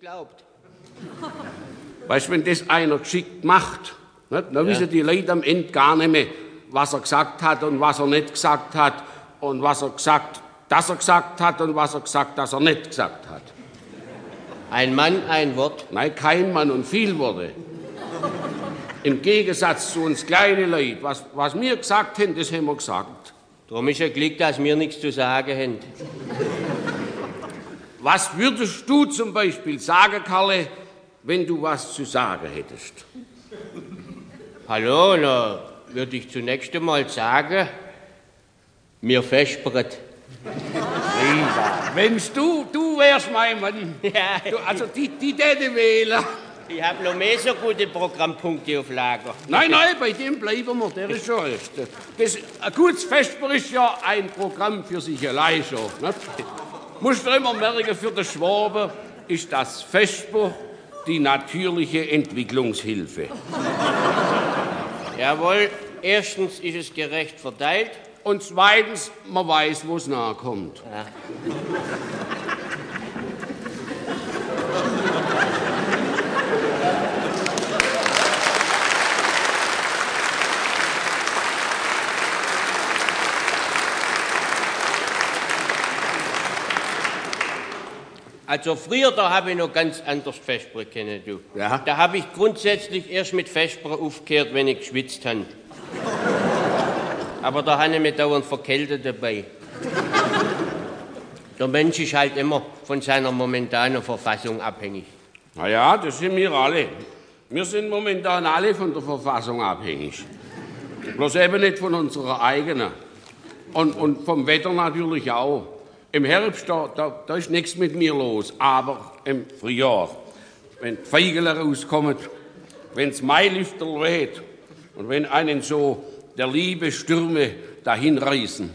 glaubt. Weißt du, wenn das einer geschickt macht, nicht, dann wissen die Leute am Ende gar nicht mehr, was er gesagt hat und was er nicht gesagt hat und was er gesagt, dass er gesagt hat und was er gesagt, dass er nicht gesagt hat. Ein Mann, ein Wort. Nein, kein Mann und viel Worte. Im Gegensatz zu uns kleinen Leuten, was, was wir gesagt haben, das haben wir gesagt. Darum ist ja Glück, dass wir nichts zu sagen haben. Was würdest du zum Beispiel sagen, Karle, wenn du was zu sagen hättest? Hallo, na, würde ich zunächst einmal sagen, mir vespert. Mensch, du, du wärst mein Mann. Ja, Du, also die, die täte wählen. ich habe noch mehr so gute Programmpunkte auf Lager. Nein, nein, bei dem bleiben wir, der ist schon. Das, ein gutes Vesper ist ja ein Programm für sich allein schon. Nicht? Musst du immer merken, für den Schwaben ist das Vesper die natürliche Entwicklungshilfe. Jawohl, erstens ist es gerecht verteilt. Und zweitens, man weiß, wo es nahe kommt. Also früher, da habe ich noch ganz anders Vesper kennen, du. Ja. Da habe ich grundsätzlich erst mit Vesper aufgehört, wenn ich geschwitzt habe. Aber da habe ich mich dauernd verkältet dabei. Der Mensch ist halt immer von seiner momentanen Verfassung abhängig. Na ja, das sind wir alle. Wir sind momentan alle von der Verfassung abhängig. Bloß eben nicht von unserer eigenen. Und, und vom Wetter natürlich auch. Im Herbst, da, da, da ist nichts mit mir los. Aber im Frühjahr, wenn die Feigele rauskommen, wenn das Mailüfter weht und wenn einen so der liebe Stürme dahin reißen.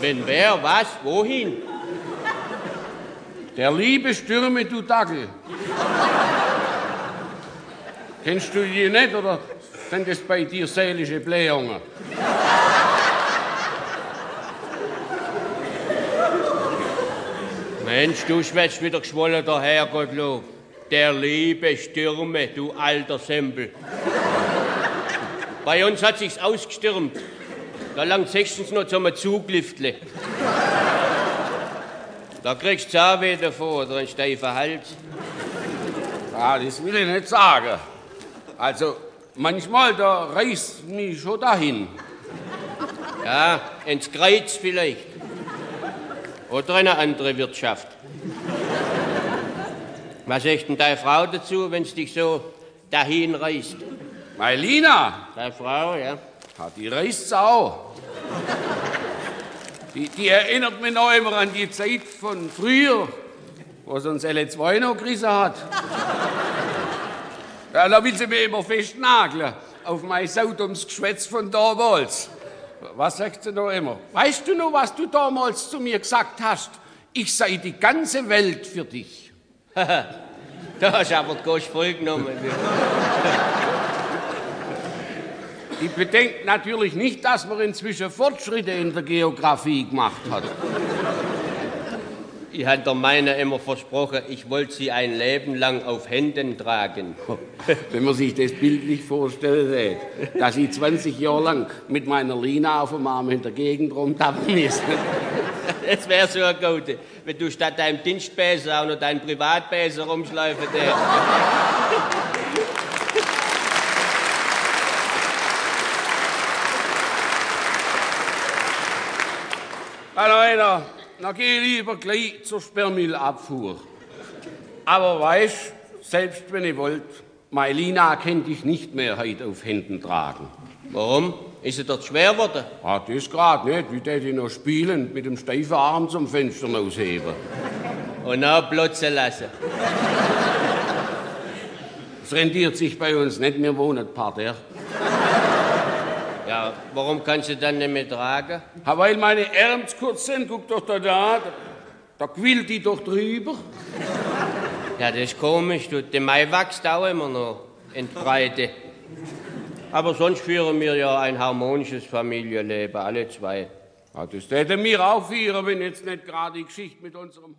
Wenn wer, was, wohin? Der liebe Stürme, du Dackel. Kennst du die nicht oder sind das bei dir seelische Blähungen? Mensch, du schwätzt wieder geschwollen daher, Gottlob. Der liebe Stürme, du alter Sempel. Bei uns hat sich's ausgestürmt. Da langt sechstens noch zum Zugliftle. Da kriegst du Zahnweh davor oder einen steifen Hals. Ah, das will ich nicht sagen. Also, manchmal, da reißt mich schon dahin. Ja, ins Kreuz vielleicht. Oder eine andere Wirtschaft. Was sagt denn deine Frau dazu, wenn's dich so dahin reißt? Meine Lina, Deine Frau, ja? ah, die reißt's auch. Die, die erinnert mich noch immer an die Zeit von früher, wo sie uns L2 noch gerissen hat. Ja, da will sie mir immer festnageln auf mein saudums Geschwätz von damals. Was sagt sie noch immer? Weißt du noch, was du damals zu mir gesagt hast? Ich sei die ganze Welt für dich. Da hast du aber die Gosch vollgenommen. Die bedenkt natürlich nicht, dass man inzwischen Fortschritte in der Geografie gemacht hat. Ich hatte der Meiner immer versprochen, ich wollte sie ein Leben lang auf Händen tragen. Wenn man sich das bildlich vorstellt, dass ich 20 Jahre lang mit meiner Lina auf dem Arm in der Gegend rumtappen ist. Das wäre so ein Gute, wenn du statt deinem Dienstbäser auch noch deinen Privatbäser rumschleifen. Hallo, einer, na geh lieber gleich zur Sperrmüllabfuhr. Aber weißt, selbst wenn ich wollt, meine Lina könnte ich nicht mehr heute auf Händen tragen. Warum? Ist sie dort schwer geworden? Ah, das grad nicht. Wie tät ich noch spielen, mit dem steifen Arm zum Fenster ausheben. Und dann plotzen lassen. Es rendiert sich bei uns nicht, wir wohnen Parterre. Ja, warum kannst du dann nicht mehr tragen? Ha, weil meine Ärmel kurz sind, guck doch da da, da quillt die doch drüber. Ja, das ist komisch, du. Der Mai wächst auch immer noch in Breite. Aber sonst führen wir ja ein harmonisches Familienleben, alle zwei. Ja, das täte mir auch führen, wenn jetzt nicht gerade die Geschichte mit unserem Hund.